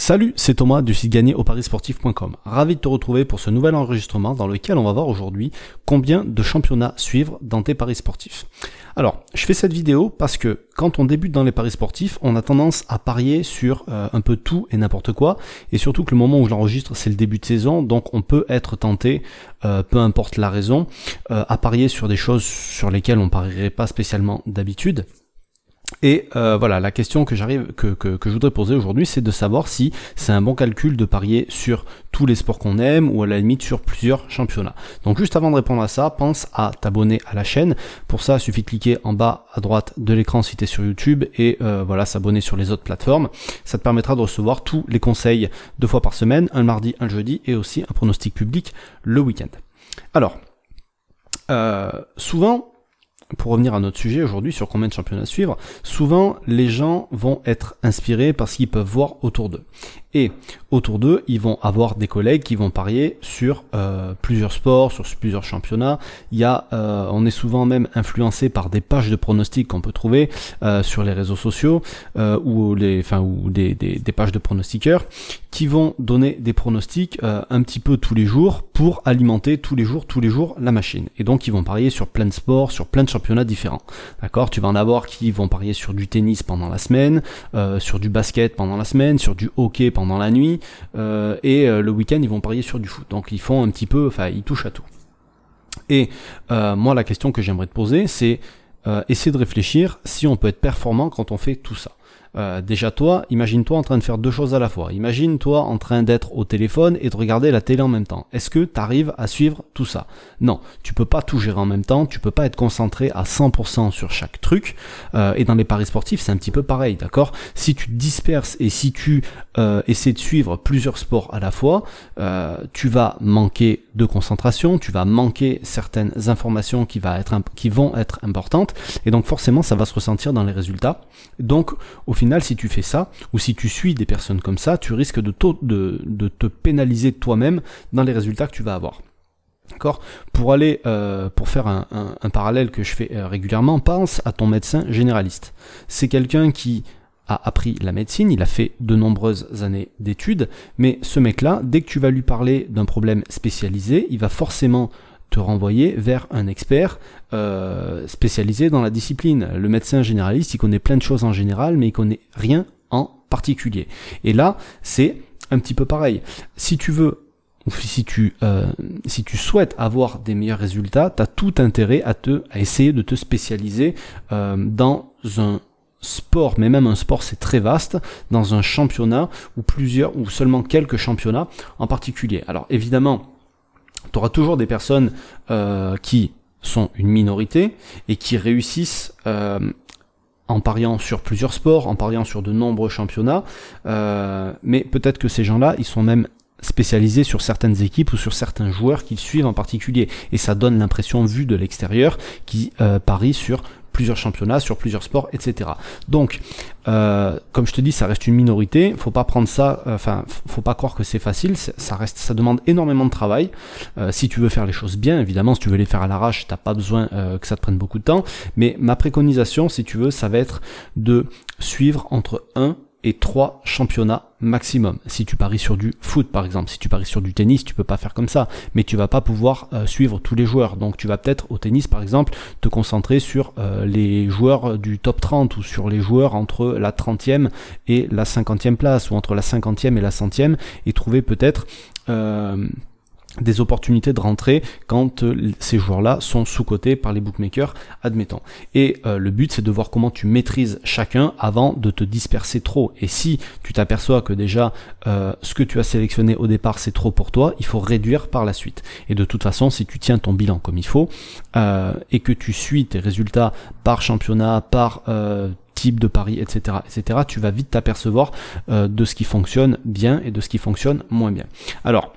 Salut, c'est Thomas du site gagné au parisportif.com. Ravi de te retrouver pour ce nouvel enregistrement dans lequel on va voir aujourd'hui combien de championnats suivre dans tes paris sportifs. Alors, je fais cette vidéo parce que quand on débute dans les paris sportifs, on a tendance à parier sur euh, un peu tout et n'importe quoi, et surtout que le moment où je l'enregistre, c'est le début de saison, donc on peut être tenté, euh, peu importe la raison, euh, à parier sur des choses sur lesquelles on parierait pas spécialement d'habitude. Et euh, voilà, la question que j'arrive que, que, je voudrais poser aujourd'hui, c'est de savoir si c'est un bon calcul de parier sur tous les sports qu'on aime ou à la limite sur plusieurs championnats. Donc juste avant de répondre à ça, pense à t'abonner à la chaîne. Pour ça, il suffit de cliquer en bas à droite de l'écran si tu es sur YouTube et euh, voilà, s'abonner sur les autres plateformes. Ça te permettra de recevoir tous les conseils deux fois par semaine, un mardi, un jeudi et aussi un pronostic public le week-end. Alors, euh, souvent pour revenir à notre sujet aujourd'hui sur combien de championnats suivre, souvent les gens vont être inspirés par ce qu'ils peuvent voir autour d'eux. Et autour d'eux, ils vont avoir des collègues qui vont parier sur euh, plusieurs sports, sur plusieurs championnats. Il y a, euh, on est souvent même influencé par des pages de pronostics qu'on peut trouver euh, sur les réseaux sociaux ou les, enfin ou des, des, des, pages de pronostiqueurs qui vont donner des pronostics un petit peu tous les jours pour alimenter tous les jours, tous les jours la machine. Et donc ils vont parier sur plein de sports, sur plein de championnats différents. D'accord? Tu vas en avoir qui vont parier sur du tennis pendant la semaine, sur du basket pendant la semaine, sur du hockey pendant la nuit, euh, et euh, le week-end ils vont parier sur du foot. Donc ils font un petit peu, enfin ils touchent à tout. Et euh, moi la question que j'aimerais te poser, c'est essayer de réfléchir si on peut être performant quand on fait tout ça. Euh, déjà toi, imagine-toi en train de faire deux choses à la fois. Imagine-toi en train d'être au téléphone et de regarder la télé en même temps. Est-ce que tu arrives à suivre tout ça? Non, tu peux pas tout gérer en même temps, tu peux pas être concentré à 100% sur chaque truc. Euh, et dans les paris sportifs, c'est un petit peu pareil, d'accord? Si tu disperses et si tu euh, essaies de suivre plusieurs sports à la fois, tu vas manquer de concentration, tu vas manquer certaines informations qui, va être, qui vont être importantes, et donc forcément ça va se ressentir dans les résultats. Donc final, si tu fais ça, ou si tu suis des personnes comme ça, tu risques de, te pénaliser toi-même dans les résultats que tu vas avoir. D'accord? Pour aller, euh, pour faire un, parallèle que je fais euh, régulièrement, pense à ton médecin généraliste. C'est quelqu'un qui a appris la médecine, il a fait de nombreuses années d'études, mais ce mec-là, dès que tu vas lui parler d'un problème spécialisé, il va forcément te renvoyer vers un expert euh, spécialisé dans la discipline. Le médecin généraliste, il connaît plein de choses en général, mais il connaît rien en particulier. Et là, c'est un petit peu pareil. Si tu veux si tu, euh, si tu souhaites avoir des meilleurs résultats, tu as tout intérêt à, te, à essayer de te spécialiser euh, dans un sport, mais même un sport c'est très vaste, dans un championnat ou plusieurs ou seulement quelques championnats en particulier. Alors évidemment, tu auras toujours des personnes euh, qui sont une minorité et qui réussissent euh, en pariant sur plusieurs sports, en pariant sur de nombreux championnats, euh, mais peut-être que ces gens-là, ils sont même spécialisés sur certaines équipes ou sur certains joueurs qu'ils suivent en particulier. Et ça donne l'impression, vue de l'extérieur, qu'ils parient sur plusieurs championnats, sur plusieurs sports, etc. Donc, euh, comme je te dis, ça reste une minorité. Faut pas prendre ça, euh, enfin, faut pas croire que c'est facile. Ça reste, ça demande énormément de travail. Euh, si tu veux faire les choses bien, évidemment, si tu veux les faire à l'arrache, t'as pas besoin que ça te prenne beaucoup de temps. Mais ma préconisation, si tu veux, ça va être de suivre entre 1 et trois championnats maximum. Si tu paries sur du foot par exemple, si tu paries sur du tennis, tu peux pas faire comme ça, mais tu vas pas pouvoir euh, suivre tous les joueurs. Donc tu vas peut-être au tennis par exemple te concentrer sur euh, les joueurs du top 30 ou sur les joueurs entre la 30e et la 50e place ou entre la 50e et la 100e et trouver peut-être euh, des opportunités de rentrer quand euh, ces joueurs-là sont sous-cotés par les bookmakers, admettons. Et euh, le but, c'est de voir comment tu maîtrises chacun avant de te disperser trop. Et si tu t'aperçois que déjà euh, ce que tu as sélectionné au départ, c'est trop pour toi, il faut réduire par la suite. Et de toute façon, si tu tiens ton bilan comme il faut et que tu suis tes résultats par championnat, par type de pari, etc., etc., tu vas vite t'apercevoir de ce qui fonctionne bien et de ce qui fonctionne moins bien. Alors,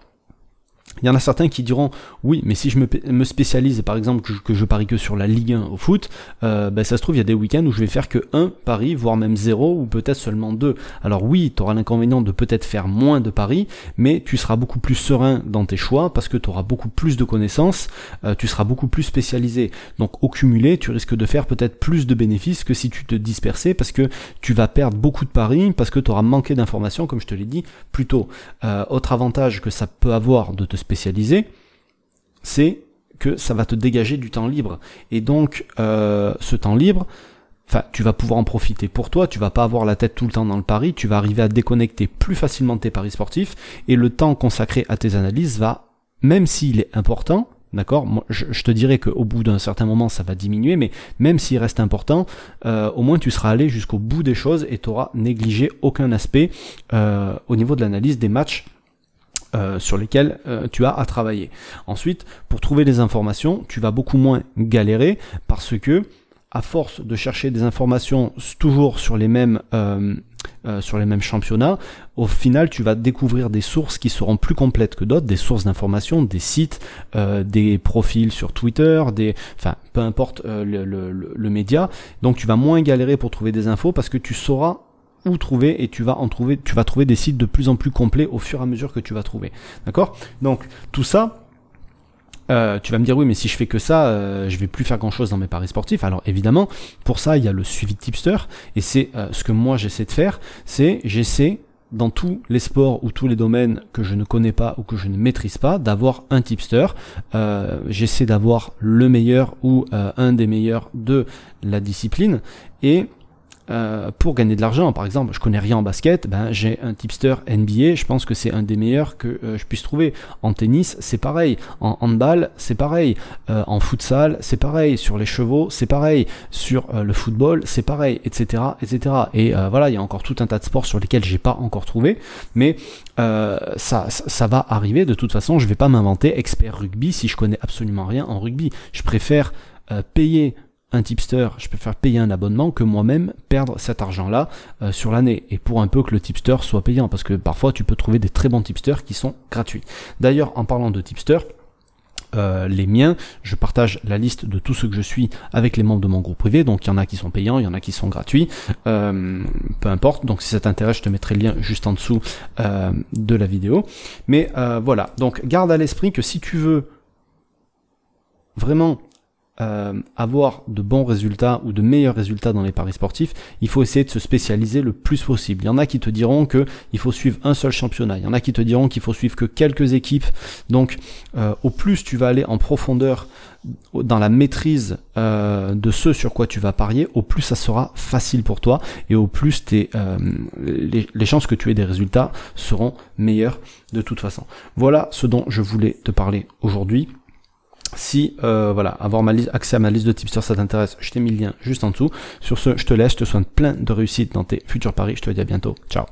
Il y en a certains qui diront oui, mais si je me, spécialise, par exemple, que je, parie que sur la Ligue 1 au foot, euh, ben, ça se trouve, il y a des week-ends où je vais faire que un pari, voire même zéro, ou peut-être seulement deux. Alors oui, tu auras l'inconvénient de peut-être faire moins de paris, mais tu seras beaucoup plus serein dans tes choix parce que tu auras beaucoup plus de connaissances, euh, tu seras beaucoup plus spécialisé. Donc au cumulé, tu risques de faire peut-être plus de bénéfices que si tu te dispersais parce que tu vas perdre beaucoup de paris parce que tu auras manqué d'informations, comme je te l'ai dit plus tôt. Euh, autre avantage que ça peut avoir de te spécialiser, c'est que ça va te dégager du temps libre. Et donc, euh, ce temps libre, enfin, tu vas pouvoir en profiter pour toi, tu vas pas avoir la tête tout le temps dans le pari, tu vas arriver à déconnecter plus facilement tes paris sportifs, et le temps consacré à tes analyses va, même s'il est important, D'accord je, je, te dirais qu'au bout d'un certain moment, ça va diminuer, mais même s'il reste important, euh, au moins tu seras allé jusqu'au bout des choses et tu auras négligé aucun aspect euh, au niveau de l'analyse des matchs euh, sur lesquels euh, tu as à travailler. Ensuite, pour trouver des informations, tu vas beaucoup moins galérer parce que à force de chercher des informations toujours sur les mêmes euh, sur les mêmes championnats, au final tu vas découvrir des sources qui seront plus complètes que d'autres, des sources d'informations, des sites, des profils sur Twitter, des, enfin peu importe le, média. Donc tu vas moins galérer pour trouver des infos parce que tu sauras où trouver et tu vas en trouver, tu vas trouver des sites de plus en plus complets au fur et à mesure que tu vas trouver. D'accord? Donc tout ça, euh, tu vas me dire oui mais si je fais que ça euh, je vais plus faire grand chose dans mes paris sportifs alors évidemment pour ça il y a le suivi de tipster et c'est euh, ce que moi j'essaie de faire c'est j'essaie dans tous les sports ou tous les domaines que je ne connais pas ou que je ne maîtrise pas, d'avoir un tipster. J'essaie d'avoir le meilleur ou un des meilleurs de la discipline. Et euh, pour gagner de l'argent. Par exemple, je connais rien en basket, ben j'ai un tipster NBA, je pense que c'est un des meilleurs que euh, je puisse trouver. En tennis, c'est pareil. En handball, c'est pareil. Euh, en futsal, c'est pareil. Sur les chevaux, c'est pareil. Sur le football, c'est pareil, etc., etc. Et voilà, il y a encore tout un tas de sports sur lesquels j'ai pas encore trouvé, mais ça, ça va arriver. De toute façon, je vais pas m'inventer expert rugby si je connais absolument rien en rugby. Je préfère payer un tipster, je préfère payer un abonnement que moi-même perdre cet argent-là euh, sur l'année. Et pour un peu que le tipster soit payant, parce que parfois tu peux trouver des très bons tipsters qui sont gratuits. D'ailleurs, en parlant de tipster, euh, les miens, je partage la liste de tous ceux que je suis avec les membres de mon groupe privé, donc il y en a qui sont payants, il y en a qui sont gratuits, euh, peu importe, donc si ça t'intéresse, je te mettrai le lien juste en dessous de la vidéo. Mais voilà, donc garde à l'esprit que si tu veux vraiment euh, avoir de bons résultats ou de meilleurs résultats dans les paris sportifs, il faut essayer de se spécialiser le plus possible. Il y en a qui te diront que il faut suivre un seul championnat, il y en a qui te diront qu'il faut suivre que quelques équipes. Donc, euh, au plus tu vas aller en profondeur dans la maîtrise euh, de ce sur quoi tu vas parier, au plus ça sera facile pour toi et au plus tes, les, les chances que tu aies des résultats seront meilleures de toute façon. Voilà ce dont je voulais te parler aujourd'hui. Si euh, voilà, avoir ma liste, accès à ma liste de tipsters ça t'intéresse, je t'ai mis le lien juste en dessous. Sur ce, je te laisse, je te souhaite plein de réussite dans tes futurs paris. Je te dis à bientôt. Ciao.